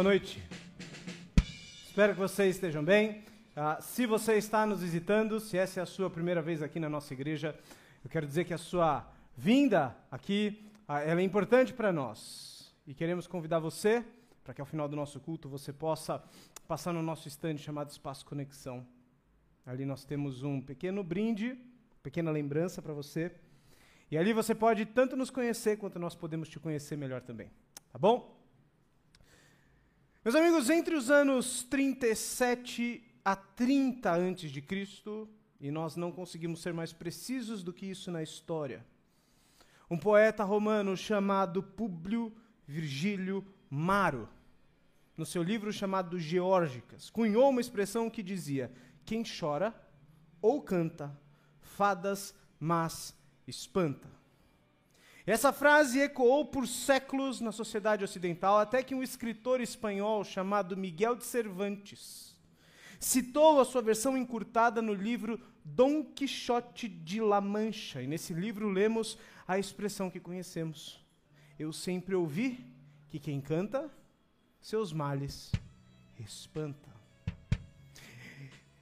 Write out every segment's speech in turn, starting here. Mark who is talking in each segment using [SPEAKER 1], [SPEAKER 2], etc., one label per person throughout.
[SPEAKER 1] Boa noite. Espero que vocês estejam bem. Uh, se você está nos visitando, se essa é a sua primeira vez aqui na nossa igreja, eu quero dizer que a sua vinda aqui uh, é importante para nós. E queremos convidar você para que ao final do nosso culto você possa passar no nosso estande chamado Espaço Conexão. Ali nós temos um pequeno brinde, pequena lembrança para você. E ali você pode tanto nos conhecer quanto nós podemos te conhecer melhor também. Tá bom? Meus amigos, entre os anos 37 a 30 antes de Cristo, e nós não conseguimos ser mais precisos do que isso na história, um poeta romano chamado Públio Virgílio Maro, no seu livro chamado Geórgicas, cunhou uma expressão que dizia: quem chora ou canta fadas, mas espanta. Essa frase ecoou por séculos na sociedade ocidental, até que um escritor espanhol chamado Miguel de Cervantes citou a sua versão encurtada no livro Dom Quixote de La Mancha. E nesse livro lemos a expressão que conhecemos: Eu sempre ouvi que quem canta, seus males espanta.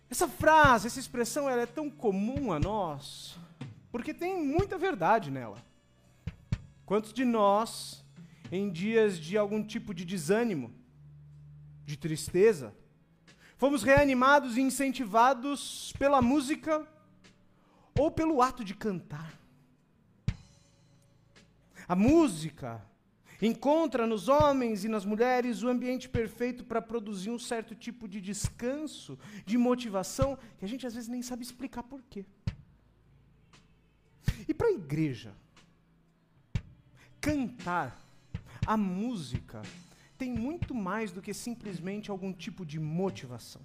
[SPEAKER 1] Essa frase, essa expressão, ela é tão comum a nós, porque tem muita verdade nela. Quantos de nós, em dias de algum tipo de desânimo, de tristeza, fomos reanimados e incentivados pela música ou pelo ato de cantar? A música encontra nos homens e nas mulheres o ambiente perfeito para produzir um certo tipo de descanso, de motivação, que a gente às vezes nem sabe explicar por quê. E para a igreja? Cantar, a música, tem muito mais do que simplesmente algum tipo de motivação.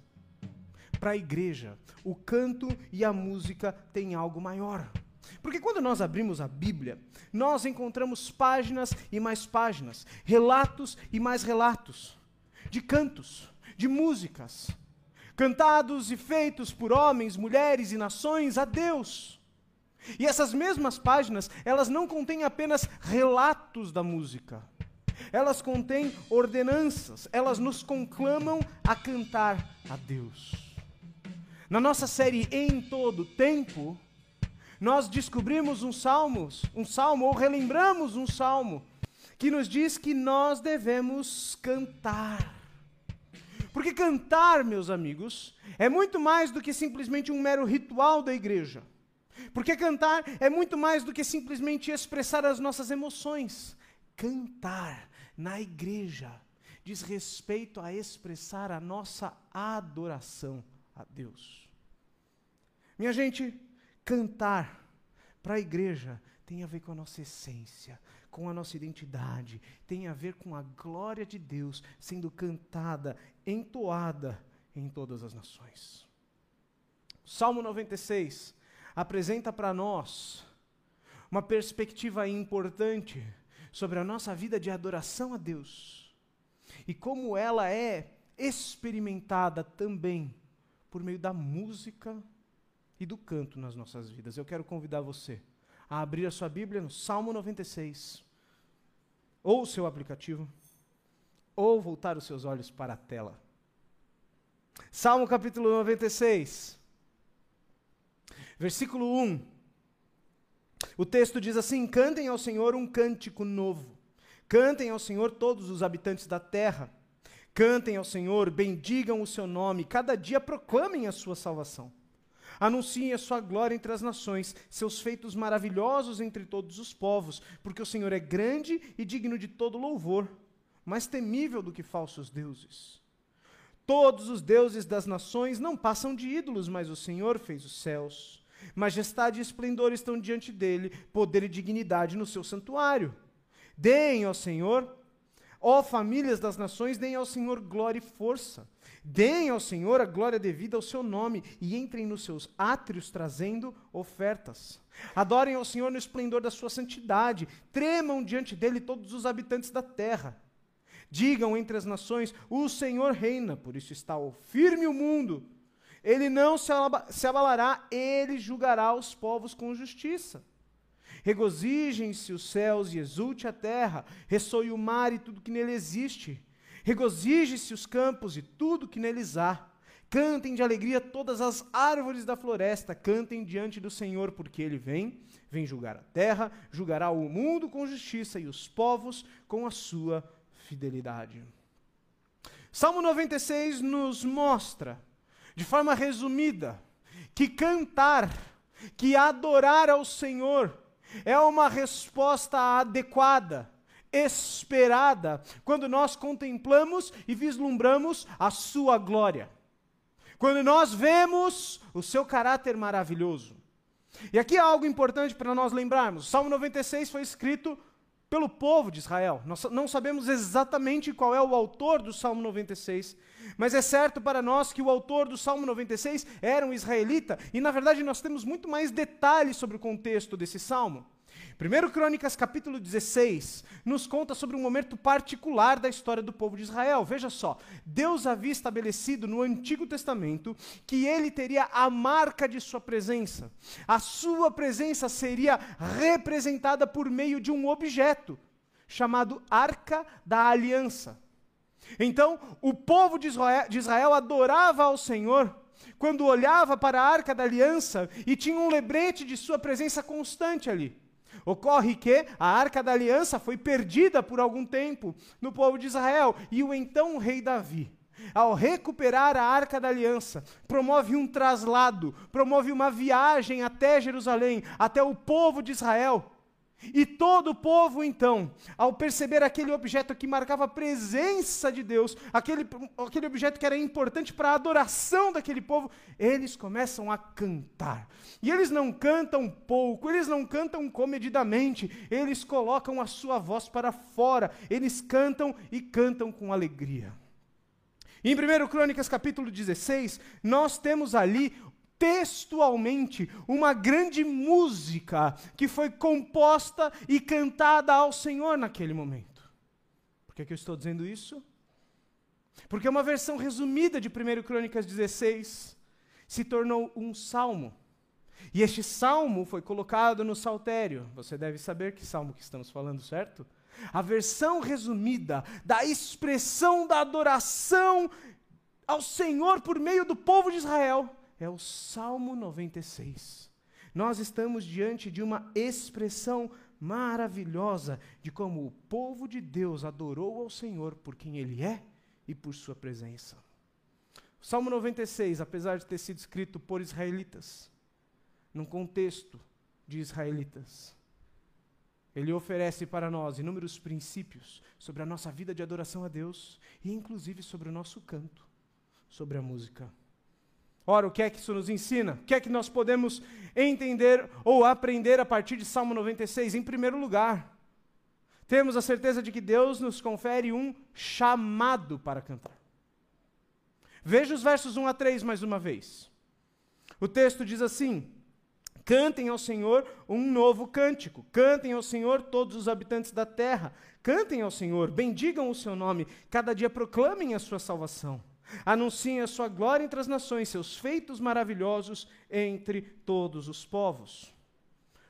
[SPEAKER 1] Para a igreja, o canto e a música têm algo maior. Porque quando nós abrimos a Bíblia, nós encontramos páginas e mais páginas, relatos e mais relatos, de cantos, de músicas, cantados e feitos por homens, mulheres e nações a Deus. E essas mesmas páginas, elas não contêm apenas relatos da música. Elas contêm ordenanças, elas nos conclamam a cantar a Deus. Na nossa série Em Todo Tempo, nós descobrimos um salmo, um salmo ou relembramos um salmo que nos diz que nós devemos cantar. Porque cantar, meus amigos, é muito mais do que simplesmente um mero ritual da igreja. Porque cantar é muito mais do que simplesmente expressar as nossas emoções. Cantar na igreja diz respeito a expressar a nossa adoração a Deus. Minha gente, cantar para a igreja tem a ver com a nossa essência, com a nossa identidade, tem a ver com a glória de Deus sendo cantada, entoada em todas as nações. Salmo 96 apresenta para nós uma perspectiva importante sobre a nossa vida de adoração a Deus e como ela é experimentada também por meio da música e do canto nas nossas vidas. Eu quero convidar você a abrir a sua Bíblia no Salmo 96, ou o seu aplicativo, ou voltar os seus olhos para a tela. Salmo capítulo 96. Versículo 1. O texto diz assim: Cantem ao Senhor um cântico novo. Cantem ao Senhor todos os habitantes da terra. Cantem ao Senhor, bendigam o seu nome, cada dia proclamem a sua salvação. Anunciem a sua glória entre as nações, seus feitos maravilhosos entre todos os povos, porque o Senhor é grande e digno de todo louvor, mais temível do que falsos deuses. Todos os deuses das nações não passam de ídolos, mas o Senhor fez os céus. Majestade e esplendor estão diante dele, poder e dignidade no seu santuário. Deem ao Senhor, ó famílias das nações, deem ao Senhor glória e força. Deem ao Senhor a glória devida ao seu nome e entrem nos seus átrios trazendo ofertas. Adorem ao Senhor no esplendor da sua santidade. Tremam diante dele todos os habitantes da terra. Digam entre as nações: O Senhor reina, por isso está o firme o mundo ele não se abalará, ele julgará os povos com justiça. Regozijem-se os céus e exulte a terra, ressoe o mar e tudo que nele existe. Regozije-se os campos e tudo que neles há. Cantem de alegria todas as árvores da floresta, cantem diante do Senhor, porque ele vem, vem julgar a terra, julgará o mundo com justiça e os povos com a sua fidelidade. Salmo 96 nos mostra, de forma resumida, que cantar, que adorar ao Senhor, é uma resposta adequada esperada quando nós contemplamos e vislumbramos a sua glória. Quando nós vemos o seu caráter maravilhoso. E aqui há algo importante para nós lembrarmos. Salmo 96 foi escrito pelo povo de Israel. Nós não sabemos exatamente qual é o autor do Salmo 96, mas é certo para nós que o autor do Salmo 96 era um israelita, e na verdade nós temos muito mais detalhes sobre o contexto desse salmo. 1 Crônicas capítulo 16 nos conta sobre um momento particular da história do povo de Israel. Veja só, Deus havia estabelecido no Antigo Testamento que ele teria a marca de sua presença. A sua presença seria representada por meio de um objeto chamado Arca da Aliança. Então, o povo de Israel, adorava ao Senhor quando olhava para a Arca da Aliança e tinha um lembrete de sua presença constante ali. Ocorre que a arca da aliança foi perdida por algum tempo no povo de Israel, e o então rei Davi, ao recuperar a arca da aliança, promove um traslado, promove uma viagem até Jerusalém, até o povo de Israel, e todo o povo, então, ao perceber aquele objeto que marcava a presença de Deus, aquele, aquele objeto que era importante para a adoração daquele povo, eles começam a cantar. E eles não cantam pouco, eles não cantam comedidamente, eles colocam a sua voz para fora, eles cantam e cantam com alegria. Em 1 Crônicas capítulo 16, nós temos ali textualmente uma grande música que foi composta e cantada ao Senhor naquele momento. Por que, que eu estou dizendo isso? Porque uma versão resumida de 1 Crônicas 16 se tornou um salmo. E este salmo foi colocado no saltério. Você deve saber que salmo que estamos falando, certo? A versão resumida da expressão da adoração ao Senhor por meio do povo de Israel é o Salmo 96. Nós estamos diante de uma expressão maravilhosa de como o povo de Deus adorou ao Senhor por quem Ele é e por Sua presença. O Salmo 96, apesar de ter sido escrito por israelitas, num contexto de israelitas, ele oferece para nós inúmeros princípios sobre a nossa vida de adoração a Deus e, inclusive, sobre o nosso canto, sobre a música. Ora, o que é que isso nos ensina? O que é que nós podemos entender ou aprender a partir de Salmo 96? Em primeiro lugar, temos a certeza de que Deus nos confere um chamado para cantar. Veja os versos 1 a 3 mais uma vez. O texto diz assim: Cantem ao Senhor um novo cântico, cantem ao Senhor todos os habitantes da terra, cantem ao Senhor, bendigam o seu nome, cada dia proclamem a sua salvação. Anunciem a sua glória entre as nações, seus feitos maravilhosos entre todos os povos.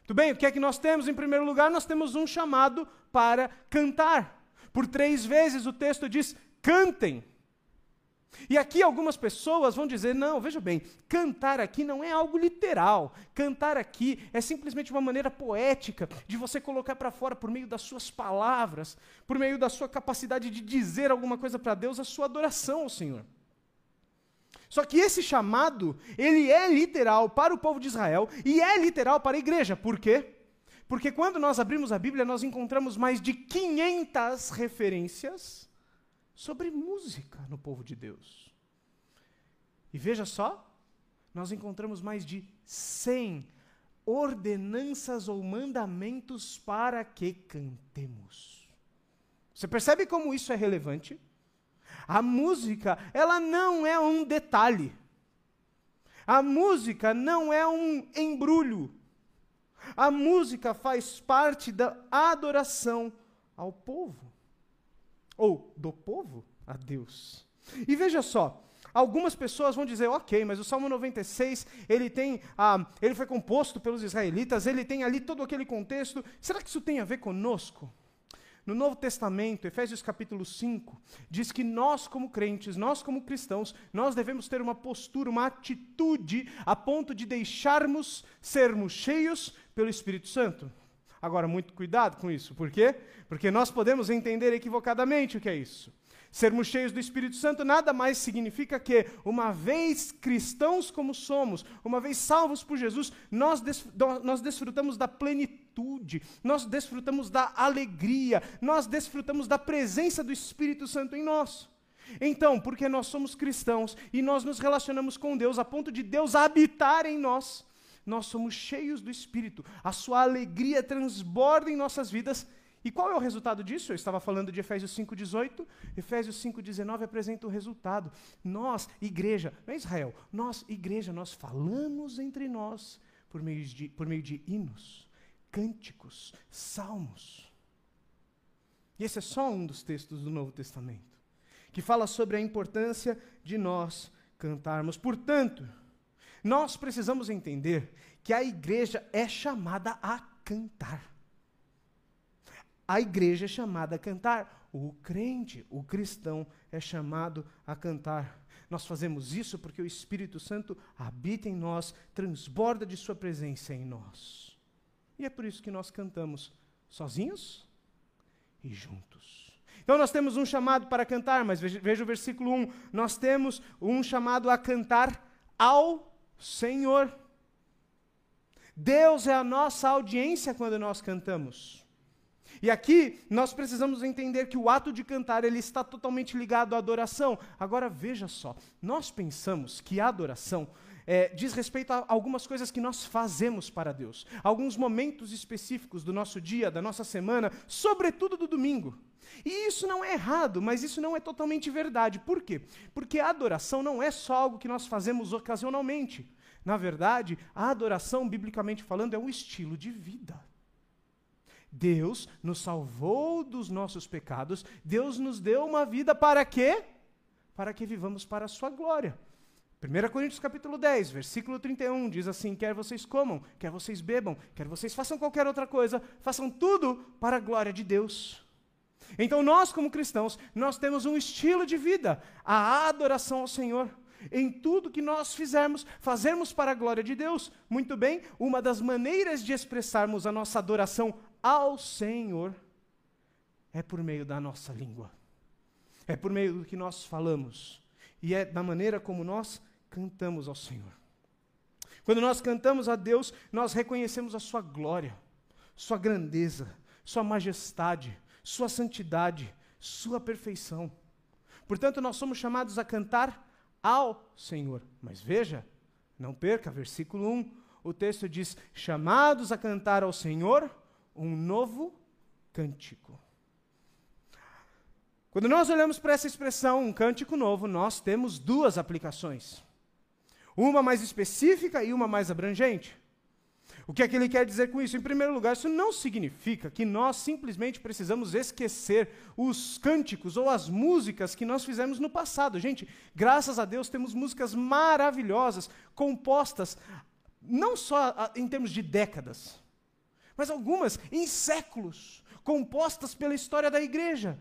[SPEAKER 1] Tudo bem, o que é que nós temos? Em primeiro lugar, nós temos um chamado para cantar. Por três vezes o texto diz: cantem. E aqui algumas pessoas vão dizer: não, veja bem, cantar aqui não é algo literal. Cantar aqui é simplesmente uma maneira poética de você colocar para fora, por meio das suas palavras, por meio da sua capacidade de dizer alguma coisa para Deus, a sua adoração ao Senhor. Só que esse chamado, ele é literal para o povo de Israel e é literal para a igreja. Por quê? Porque quando nós abrimos a Bíblia, nós encontramos mais de 500 referências sobre música no povo de Deus. E veja só, nós encontramos mais de 100 ordenanças ou mandamentos para que cantemos. Você percebe como isso é relevante? A música, ela não é um detalhe. A música não é um embrulho. A música faz parte da adoração ao povo ou do povo a Deus. E veja só, algumas pessoas vão dizer, ok, mas o Salmo 96, ele tem, ah, ele foi composto pelos israelitas, ele tem ali todo aquele contexto. Será que isso tem a ver conosco? No Novo Testamento, Efésios capítulo 5, diz que nós, como crentes, nós, como cristãos, nós devemos ter uma postura, uma atitude a ponto de deixarmos sermos cheios pelo Espírito Santo. Agora, muito cuidado com isso, por quê? Porque nós podemos entender equivocadamente o que é isso. Sermos cheios do Espírito Santo nada mais significa que, uma vez cristãos como somos, uma vez salvos por Jesus, nós, des nós desfrutamos da plenitude, nós desfrutamos da alegria, nós desfrutamos da presença do Espírito Santo em nós. Então, porque nós somos cristãos e nós nos relacionamos com Deus a ponto de Deus habitar em nós, nós somos cheios do Espírito, a sua alegria transborda em nossas vidas e qual é o resultado disso? Eu estava falando de Efésios 5,18. Efésios 5,19 apresenta o resultado. Nós, igreja, não é Israel, nós, igreja, nós falamos entre nós por meio de, por meio de hinos, cânticos, salmos. E esse é só um dos textos do Novo Testamento, que fala sobre a importância de nós cantarmos. Portanto, nós precisamos entender que a igreja é chamada a cantar. A igreja é chamada a cantar. O crente, o cristão, é chamado a cantar. Nós fazemos isso porque o Espírito Santo habita em nós, transborda de Sua presença em nós. E é por isso que nós cantamos sozinhos e juntos. Então nós temos um chamado para cantar, mas veja, veja o versículo 1. Nós temos um chamado a cantar ao Senhor. Deus é a nossa audiência quando nós cantamos. E aqui nós precisamos entender que o ato de cantar ele está totalmente ligado à adoração. Agora veja só, nós pensamos que a adoração é, diz respeito a algumas coisas que nós fazemos para Deus, alguns momentos específicos do nosso dia, da nossa semana, sobretudo do domingo. E isso não é errado, mas isso não é totalmente verdade. Por quê? Porque a adoração não é só algo que nós fazemos ocasionalmente. Na verdade, a adoração, biblicamente falando, é um estilo de vida. Deus nos salvou dos nossos pecados, Deus nos deu uma vida para quê? Para que vivamos para a sua glória. 1 Coríntios capítulo 10, versículo 31, diz assim: quer vocês comam, quer vocês bebam, quer vocês façam qualquer outra coisa, façam tudo para a glória de Deus. Então nós, como cristãos, nós temos um estilo de vida, a adoração ao Senhor. Em tudo que nós fizermos, fazermos para a glória de Deus. Muito bem, uma das maneiras de expressarmos a nossa adoração ao Senhor é por meio da nossa língua. É por meio do que nós falamos. E é da maneira como nós cantamos ao Senhor. Quando nós cantamos a Deus, nós reconhecemos a Sua glória, Sua grandeza, Sua majestade, Sua santidade, Sua perfeição. Portanto, nós somos chamados a cantar ao Senhor. Mas veja, não perca, versículo 1, o texto diz: chamados a cantar ao Senhor um novo cântico. Quando nós olhamos para essa expressão, um cântico novo, nós temos duas aplicações. Uma mais específica e uma mais abrangente. O que é que ele quer dizer com isso? Em primeiro lugar, isso não significa que nós simplesmente precisamos esquecer os cânticos ou as músicas que nós fizemos no passado. Gente, graças a Deus temos músicas maravilhosas, compostas não só em termos de décadas, mas algumas em séculos, compostas pela história da igreja.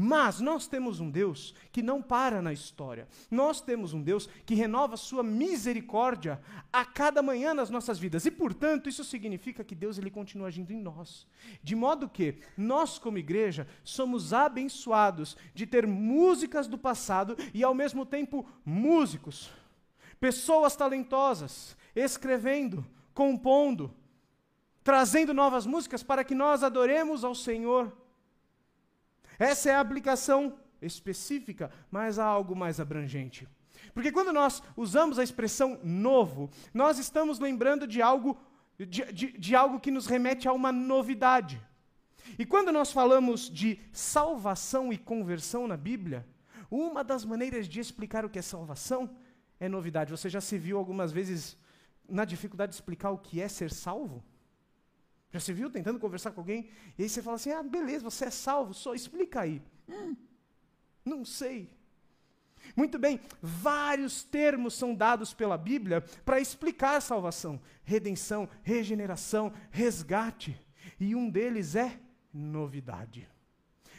[SPEAKER 1] Mas nós temos um Deus que não para na história. Nós temos um Deus que renova sua misericórdia a cada manhã nas nossas vidas. E, portanto, isso significa que Deus ele continua agindo em nós. De modo que nós, como igreja, somos abençoados de ter músicas do passado e, ao mesmo tempo, músicos. Pessoas talentosas, escrevendo, compondo, trazendo novas músicas para que nós adoremos ao Senhor. Essa é a aplicação específica, mas há algo mais abrangente. Porque quando nós usamos a expressão novo, nós estamos lembrando de algo, de, de, de algo que nos remete a uma novidade. E quando nós falamos de salvação e conversão na Bíblia, uma das maneiras de explicar o que é salvação é novidade. Você já se viu algumas vezes na dificuldade de explicar o que é ser salvo? Já se viu tentando conversar com alguém? E aí você fala assim: ah, beleza, você é salvo, só explica aí. Hum, não sei. Muito bem, vários termos são dados pela Bíblia para explicar salvação: redenção, regeneração, resgate. E um deles é novidade.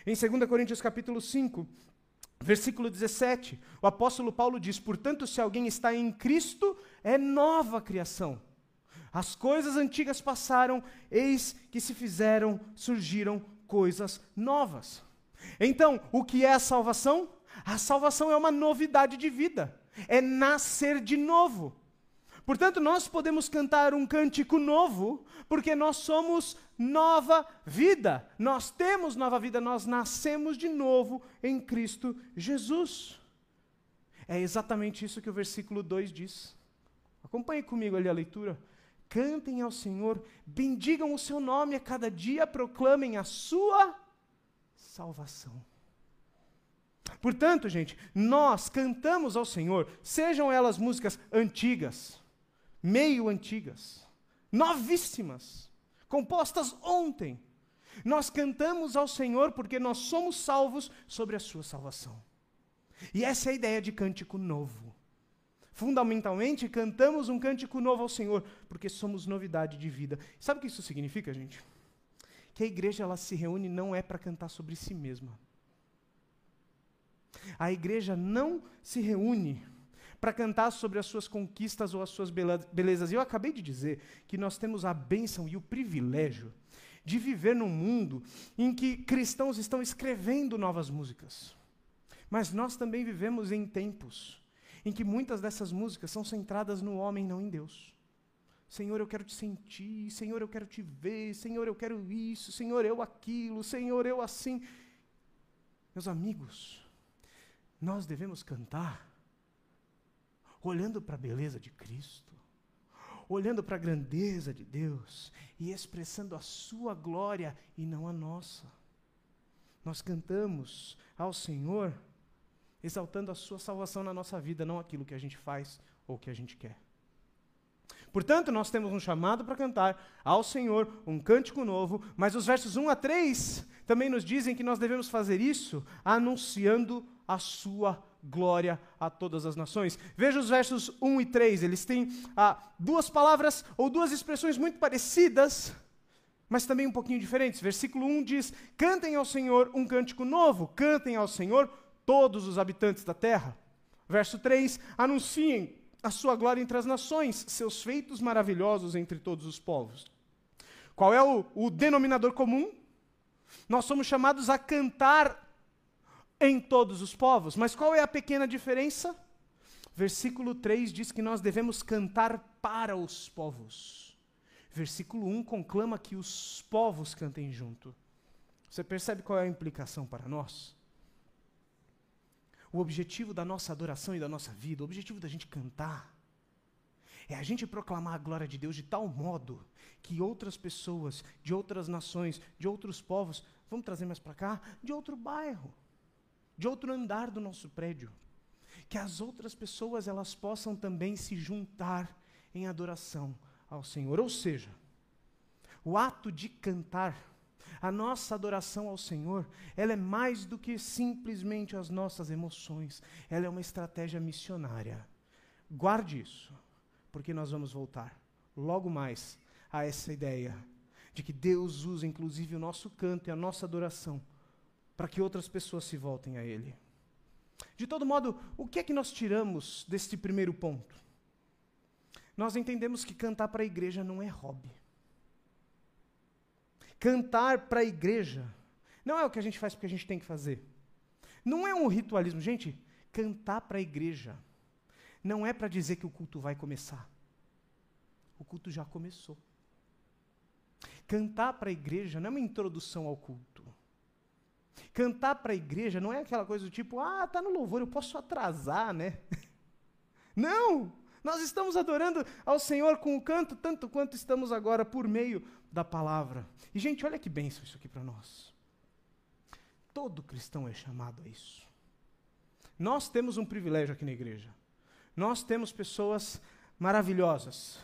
[SPEAKER 1] Em 2 Coríntios capítulo 5, versículo 17, o apóstolo Paulo diz: "Portanto, se alguém está em Cristo, é nova criação. As coisas antigas passaram, eis que se fizeram, surgiram coisas novas." Então, o que é a salvação? A salvação é uma novidade de vida, é nascer de novo. Portanto, nós podemos cantar um cântico novo, porque nós somos nova vida. Nós temos nova vida, nós nascemos de novo em Cristo Jesus. É exatamente isso que o versículo 2 diz. Acompanhe comigo ali a leitura. Cantem ao Senhor, bendigam o seu nome a cada dia, proclamem a sua salvação. Portanto, gente, nós cantamos ao Senhor, sejam elas músicas antigas, meio antigas, novíssimas, compostas ontem. Nós cantamos ao Senhor porque nós somos salvos sobre a sua salvação. E essa é a ideia de cântico novo. Fundamentalmente, cantamos um cântico novo ao Senhor porque somos novidade de vida. Sabe o que isso significa, gente? Que a igreja ela se reúne não é para cantar sobre si mesma. A igreja não se reúne para cantar sobre as suas conquistas ou as suas belezas. E eu acabei de dizer que nós temos a bênção e o privilégio de viver num mundo em que cristãos estão escrevendo novas músicas. Mas nós também vivemos em tempos em que muitas dessas músicas são centradas no homem, não em Deus. Senhor, eu quero te sentir, Senhor, eu quero te ver, Senhor, eu quero isso, Senhor, eu aquilo, Senhor, eu assim. Meus amigos, nós devemos cantar olhando para a beleza de Cristo, olhando para a grandeza de Deus e expressando a Sua glória e não a nossa. Nós cantamos ao Senhor exaltando a Sua salvação na nossa vida, não aquilo que a gente faz ou que a gente quer. Portanto, nós temos um chamado para cantar ao Senhor um cântico novo, mas os versos 1 a 3 também nos dizem que nós devemos fazer isso anunciando a sua glória a todas as nações. Veja os versos 1 e 3, eles têm ah, duas palavras ou duas expressões muito parecidas, mas também um pouquinho diferentes. Versículo 1 diz: Cantem ao Senhor um cântico novo, cantem ao Senhor todos os habitantes da terra. Verso 3: Anunciem a sua glória entre as nações, seus feitos maravilhosos entre todos os povos. Qual é o, o denominador comum? Nós somos chamados a cantar em todos os povos. Mas qual é a pequena diferença? Versículo 3 diz que nós devemos cantar para os povos. Versículo 1 conclama que os povos cantem junto. Você percebe qual é a implicação para nós? O objetivo da nossa adoração e da nossa vida, o objetivo da gente cantar, é a gente proclamar a glória de Deus de tal modo que outras pessoas, de outras nações, de outros povos, vamos trazer mais para cá, de outro bairro, de outro andar do nosso prédio, que as outras pessoas elas possam também se juntar em adoração ao Senhor. Ou seja, o ato de cantar a nossa adoração ao Senhor, ela é mais do que simplesmente as nossas emoções. Ela é uma estratégia missionária. Guarde isso, porque nós vamos voltar logo mais a essa ideia de que Deus usa inclusive o nosso canto e a nossa adoração para que outras pessoas se voltem a Ele. De todo modo, o que é que nós tiramos deste primeiro ponto? Nós entendemos que cantar para a igreja não é hobby. Cantar para a igreja não é o que a gente faz porque a gente tem que fazer. Não é um ritualismo. Gente, cantar para a igreja não é para dizer que o culto vai começar. O culto já começou. Cantar para a igreja não é uma introdução ao culto. Cantar para a igreja não é aquela coisa do tipo, ah, tá no louvor, eu posso atrasar, né? não! Nós estamos adorando ao Senhor com o canto, tanto quanto estamos agora por meio da palavra. E, gente, olha que bênção isso aqui para nós. Todo cristão é chamado a isso. Nós temos um privilégio aqui na igreja. Nós temos pessoas maravilhosas,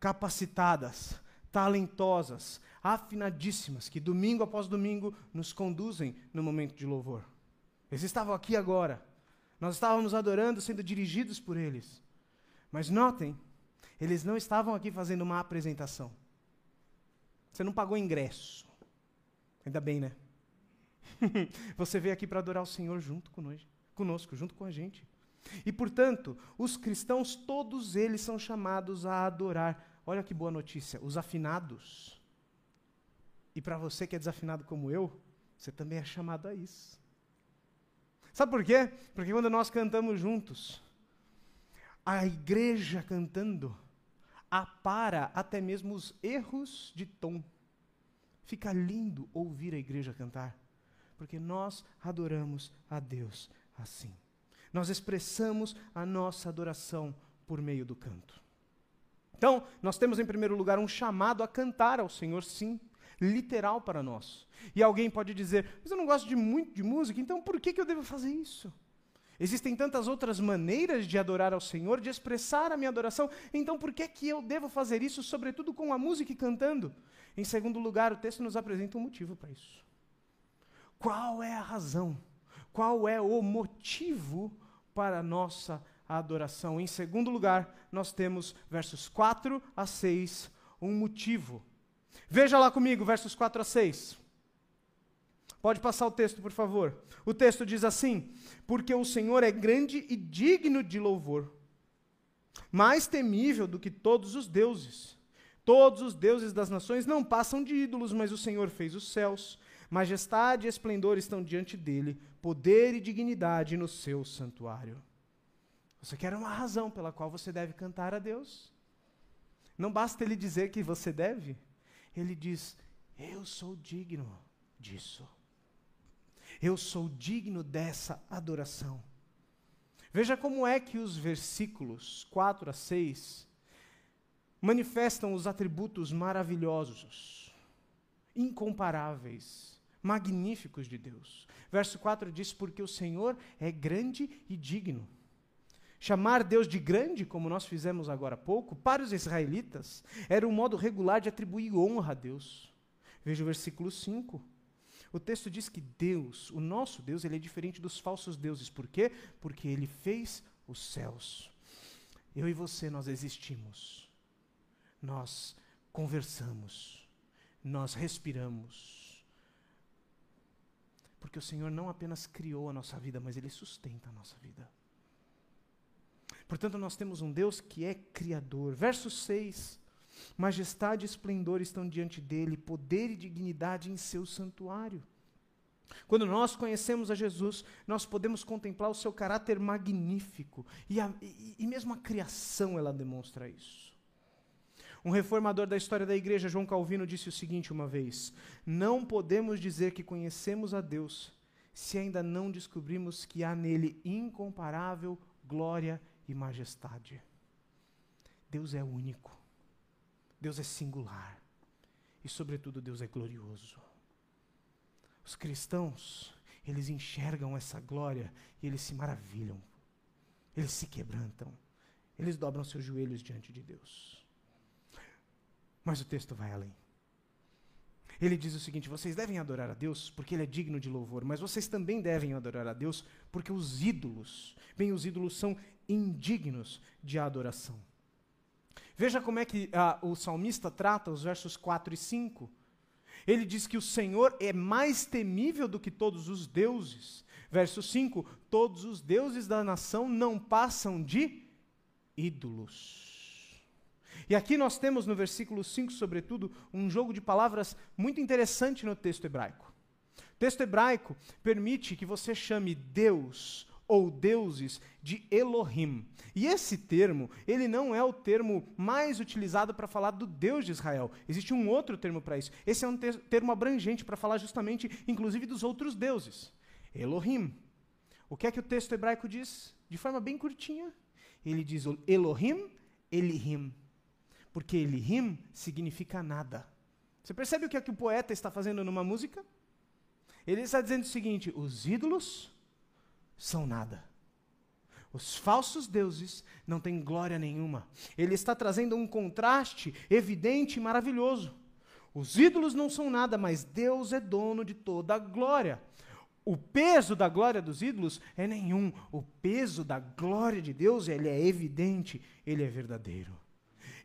[SPEAKER 1] capacitadas, talentosas, afinadíssimas, que domingo após domingo nos conduzem no momento de louvor. Eles estavam aqui agora. Nós estávamos adorando, sendo dirigidos por eles. Mas notem, eles não estavam aqui fazendo uma apresentação. Você não pagou ingresso. Ainda bem, né? você veio aqui para adorar o Senhor junto conosco, junto com a gente. E, portanto, os cristãos, todos eles são chamados a adorar. Olha que boa notícia, os afinados. E para você que é desafinado como eu, você também é chamado a isso. Sabe por quê? Porque quando nós cantamos juntos, a igreja cantando apara até mesmo os erros de tom. Fica lindo ouvir a igreja cantar, porque nós adoramos a Deus assim. Nós expressamos a nossa adoração por meio do canto. Então, nós temos em primeiro lugar um chamado a cantar ao Senhor, sim, literal para nós. E alguém pode dizer, mas eu não gosto de muito de música, então por que, que eu devo fazer isso? Existem tantas outras maneiras de adorar ao Senhor, de expressar a minha adoração, então por que, que eu devo fazer isso, sobretudo com a música e cantando? Em segundo lugar, o texto nos apresenta um motivo para isso. Qual é a razão? Qual é o motivo para a nossa adoração? Em segundo lugar, nós temos versos 4 a 6, um motivo. Veja lá comigo, versos 4 a 6. Pode passar o texto, por favor. O texto diz assim: Porque o Senhor é grande e digno de louvor, mais temível do que todos os deuses. Todos os deuses das nações não passam de ídolos, mas o Senhor fez os céus. Majestade e esplendor estão diante dele, poder e dignidade no seu santuário. Você quer uma razão pela qual você deve cantar a Deus? Não basta ele dizer que você deve, ele diz: Eu sou digno disso. Eu sou digno dessa adoração. Veja como é que os versículos 4 a 6 manifestam os atributos maravilhosos, incomparáveis, magníficos de Deus. Verso 4 diz: Porque o Senhor é grande e digno. Chamar Deus de grande, como nós fizemos agora há pouco, para os israelitas, era um modo regular de atribuir honra a Deus. Veja o versículo 5. O texto diz que Deus, o nosso Deus, ele é diferente dos falsos deuses. Por quê? Porque ele fez os céus. Eu e você, nós existimos. Nós conversamos. Nós respiramos. Porque o Senhor não apenas criou a nossa vida, mas ele sustenta a nossa vida. Portanto, nós temos um Deus que é criador. Verso 6. Majestade e esplendor estão diante dele, poder e dignidade em seu santuário. Quando nós conhecemos a Jesus, nós podemos contemplar o seu caráter magnífico, e, a, e, e mesmo a criação ela demonstra isso. Um reformador da história da igreja, João Calvino, disse o seguinte uma vez: Não podemos dizer que conhecemos a Deus se ainda não descobrimos que há nele incomparável glória e majestade. Deus é único. Deus é singular. E, sobretudo, Deus é glorioso. Os cristãos, eles enxergam essa glória e eles se maravilham. Eles se quebrantam. Eles dobram seus joelhos diante de Deus. Mas o texto vai além. Ele diz o seguinte: vocês devem adorar a Deus porque Ele é digno de louvor, mas vocês também devem adorar a Deus porque os ídolos, bem, os ídolos são indignos de adoração. Veja como é que ah, o salmista trata os versos 4 e 5. Ele diz que o Senhor é mais temível do que todos os deuses. Verso 5: Todos os deuses da nação não passam de ídolos. E aqui nós temos no versículo 5, sobretudo, um jogo de palavras muito interessante no texto hebraico. O texto hebraico permite que você chame Deus ou deuses de Elohim. E esse termo, ele não é o termo mais utilizado para falar do Deus de Israel. Existe um outro termo para isso. Esse é um ter termo abrangente para falar justamente, inclusive, dos outros deuses. Elohim. O que é que o texto hebraico diz? De forma bem curtinha. Ele diz Elohim, Elihim. Porque Elihim significa nada. Você percebe o que é que o poeta está fazendo numa música? Ele está dizendo o seguinte: os ídolos são nada. Os falsos deuses não têm glória nenhuma. Ele está trazendo um contraste evidente e maravilhoso. Os ídolos não são nada, mas Deus é dono de toda a glória. O peso da glória dos ídolos é nenhum. O peso da glória de Deus, ele é evidente, ele é verdadeiro.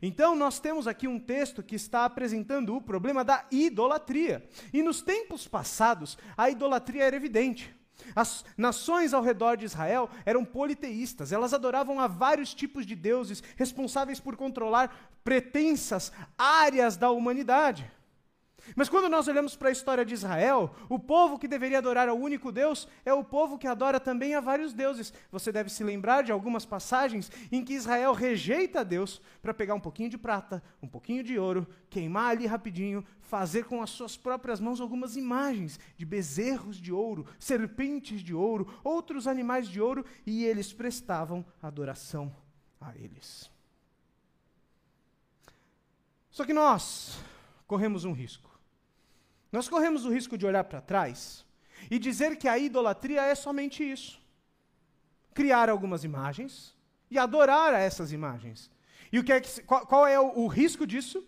[SPEAKER 1] Então, nós temos aqui um texto que está apresentando o problema da idolatria. E nos tempos passados, a idolatria era evidente. As nações ao redor de Israel eram politeístas, elas adoravam a vários tipos de deuses responsáveis por controlar pretensas áreas da humanidade. Mas quando nós olhamos para a história de Israel, o povo que deveria adorar ao único Deus é o povo que adora também a vários deuses. Você deve se lembrar de algumas passagens em que Israel rejeita Deus para pegar um pouquinho de prata, um pouquinho de ouro, queimar ali rapidinho, fazer com as suas próprias mãos algumas imagens de bezerros de ouro, serpentes de ouro, outros animais de ouro, e eles prestavam adoração a eles. Só que nós corremos um risco. Nós corremos o risco de olhar para trás e dizer que a idolatria é somente isso: criar algumas imagens e adorar a essas imagens. E o que é que, qual, qual é o, o risco disso?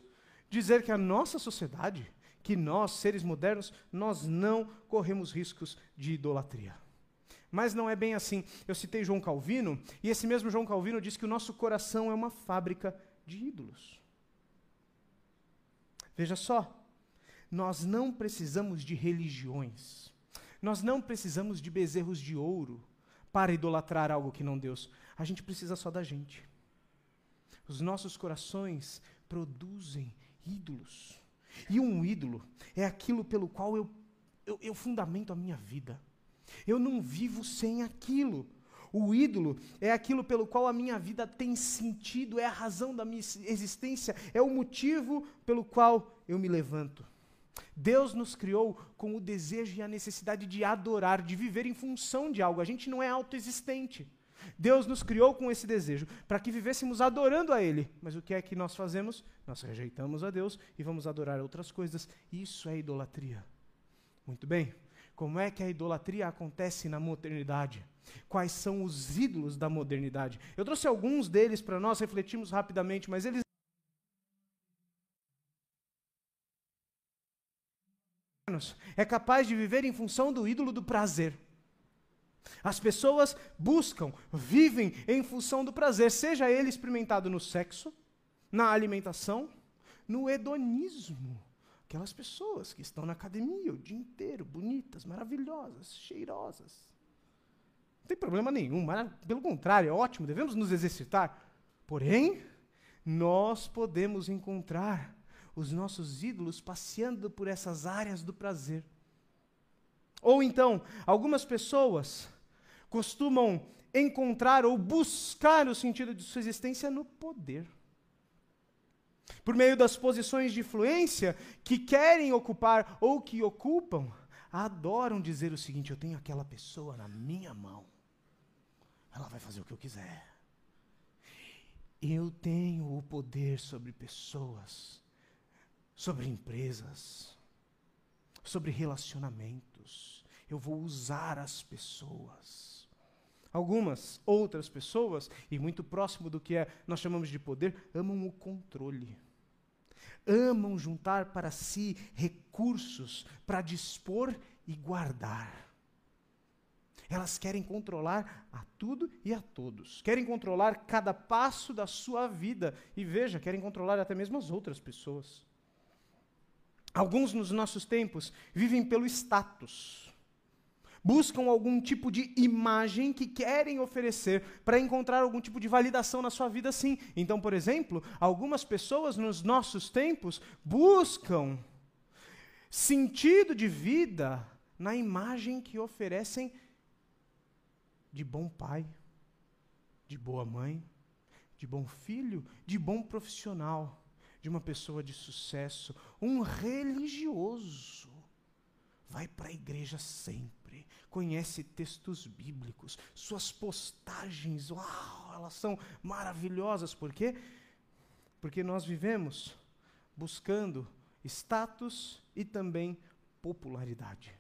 [SPEAKER 1] Dizer que a nossa sociedade, que nós, seres modernos, nós não corremos riscos de idolatria. Mas não é bem assim. Eu citei João Calvino, e esse mesmo João Calvino diz que o nosso coração é uma fábrica de ídolos. Veja só, nós não precisamos de religiões. Nós não precisamos de bezerros de ouro para idolatrar algo que não Deus. A gente precisa só da gente. Os nossos corações produzem ídolos. E um ídolo é aquilo pelo qual eu, eu, eu fundamento a minha vida. Eu não vivo sem aquilo. O ídolo é aquilo pelo qual a minha vida tem sentido, é a razão da minha existência, é o motivo pelo qual eu me levanto. Deus nos criou com o desejo e a necessidade de adorar, de viver em função de algo. A gente não é autoexistente. Deus nos criou com esse desejo para que vivêssemos adorando a Ele. Mas o que é que nós fazemos? Nós rejeitamos a Deus e vamos adorar outras coisas. Isso é idolatria. Muito bem. Como é que a idolatria acontece na modernidade? Quais são os ídolos da modernidade? Eu trouxe alguns deles para nós refletirmos rapidamente, mas eles é capaz de viver em função do ídolo do prazer. As pessoas buscam, vivem em função do prazer, seja ele experimentado no sexo, na alimentação, no hedonismo. Aquelas pessoas que estão na academia o dia inteiro, bonitas, maravilhosas, cheirosas. Não tem problema nenhum, pelo contrário, é ótimo, devemos nos exercitar. Porém, nós podemos encontrar os nossos ídolos passeando por essas áreas do prazer. Ou então, algumas pessoas costumam encontrar ou buscar o sentido de sua existência no poder. Por meio das posições de influência que querem ocupar ou que ocupam, adoram dizer o seguinte: eu tenho aquela pessoa na minha mão, ela vai fazer o que eu quiser. Eu tenho o poder sobre pessoas sobre empresas, sobre relacionamentos. Eu vou usar as pessoas. Algumas outras pessoas, e muito próximo do que é, nós chamamos de poder, amam o controle. Amam juntar para si recursos para dispor e guardar. Elas querem controlar a tudo e a todos. Querem controlar cada passo da sua vida. E veja, querem controlar até mesmo as outras pessoas. Alguns nos nossos tempos vivem pelo status. Buscam algum tipo de imagem que querem oferecer para encontrar algum tipo de validação na sua vida, sim. Então, por exemplo, algumas pessoas nos nossos tempos buscam sentido de vida na imagem que oferecem de bom pai, de boa mãe, de bom filho, de bom profissional de uma pessoa de sucesso, um religioso, vai para a igreja sempre, conhece textos bíblicos, suas postagens, uau, elas são maravilhosas. Por quê? Porque nós vivemos buscando status e também popularidade.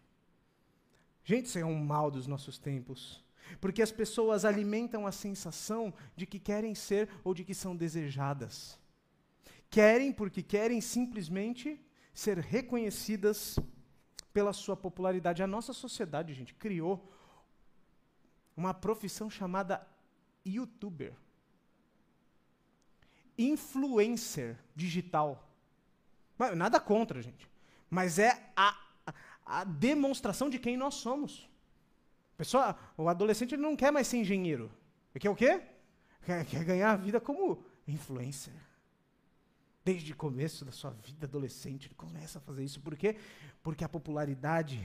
[SPEAKER 1] Gente, isso é um mal dos nossos tempos. Porque as pessoas alimentam a sensação de que querem ser ou de que são desejadas. Querem porque querem simplesmente ser reconhecidas pela sua popularidade. A nossa sociedade, gente, criou uma profissão chamada youtuber. influencer digital. Nada contra, gente. Mas é a, a, demonstração de quem nós somos. O adolescente não quer mais ser engenheiro. Ele quer o quê? Quer, quer ganhar a vida como influencer. Desde o começo da sua vida adolescente, ele começa a fazer isso. Por quê? Porque a popularidade,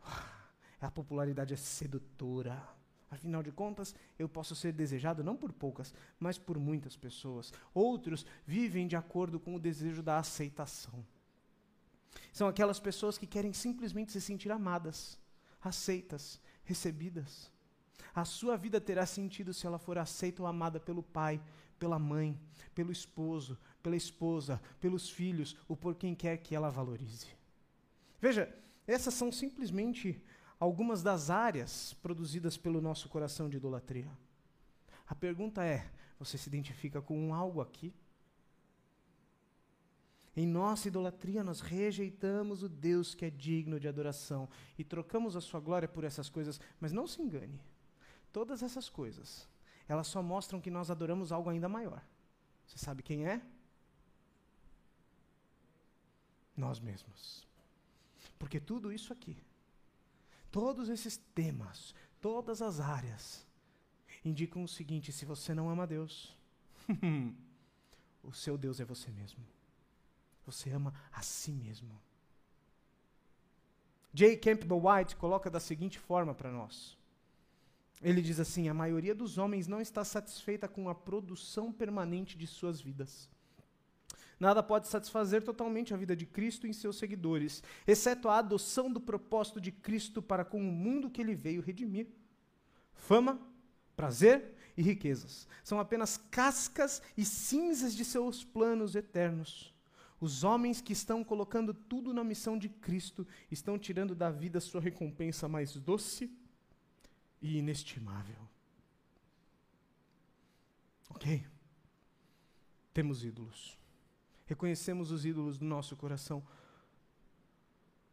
[SPEAKER 1] a popularidade é sedutora. Afinal de contas, eu posso ser desejado não por poucas, mas por muitas pessoas. Outros vivem de acordo com o desejo da aceitação. São aquelas pessoas que querem simplesmente se sentir amadas, aceitas, recebidas. A sua vida terá sentido se ela for aceita ou amada pelo pai, pela mãe, pelo esposo, pela esposa, pelos filhos, ou por quem quer que ela valorize. Veja, essas são simplesmente algumas das áreas produzidas pelo nosso coração de idolatria. A pergunta é: você se identifica com algo aqui? Em nossa idolatria, nós rejeitamos o Deus que é digno de adoração e trocamos a sua glória por essas coisas, mas não se engane. Todas essas coisas, elas só mostram que nós adoramos algo ainda maior. Você sabe quem é? Nós mesmos. Porque tudo isso aqui, todos esses temas, todas as áreas, indicam o seguinte: se você não ama Deus, o seu Deus é você mesmo. Você ama a si mesmo. J. Campbell White coloca da seguinte forma para nós. Ele diz assim: a maioria dos homens não está satisfeita com a produção permanente de suas vidas. Nada pode satisfazer totalmente a vida de Cristo em seus seguidores, exceto a adoção do propósito de Cristo para com o mundo que ele veio redimir. Fama, prazer e riquezas são apenas cascas e cinzas de seus planos eternos. Os homens que estão colocando tudo na missão de Cristo estão tirando da vida sua recompensa mais doce e inestimável. Ok? Temos ídolos. Reconhecemos os ídolos do nosso coração.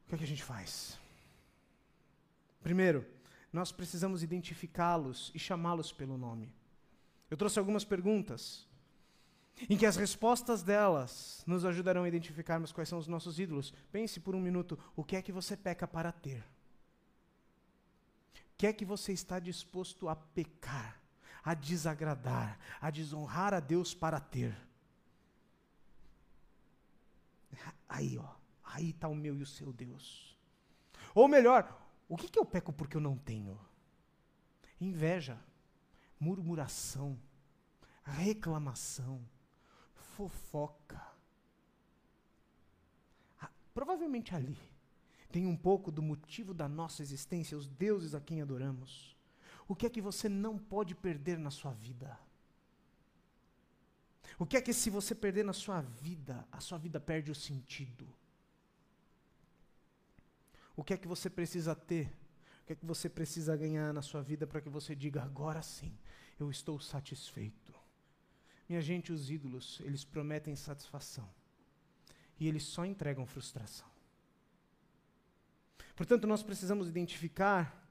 [SPEAKER 1] O que é que a gente faz? Primeiro, nós precisamos identificá-los e chamá-los pelo nome. Eu trouxe algumas perguntas em que as respostas delas nos ajudarão a identificarmos quais são os nossos ídolos. Pense por um minuto: o que é que você peca para ter? O que é que você está disposto a pecar, a desagradar, a desonrar a Deus para ter? Aí, ó, aí está o meu e o seu Deus. Ou melhor, o que, que eu peco porque eu não tenho? Inveja, murmuração, reclamação, fofoca. Ah, provavelmente ali tem um pouco do motivo da nossa existência, os deuses a quem adoramos. O que é que você não pode perder na sua vida? O que é que se você perder na sua vida, a sua vida perde o sentido? O que é que você precisa ter? O que é que você precisa ganhar na sua vida para que você diga agora sim, eu estou satisfeito? Minha gente, os ídolos, eles prometem satisfação. E eles só entregam frustração. Portanto, nós precisamos identificar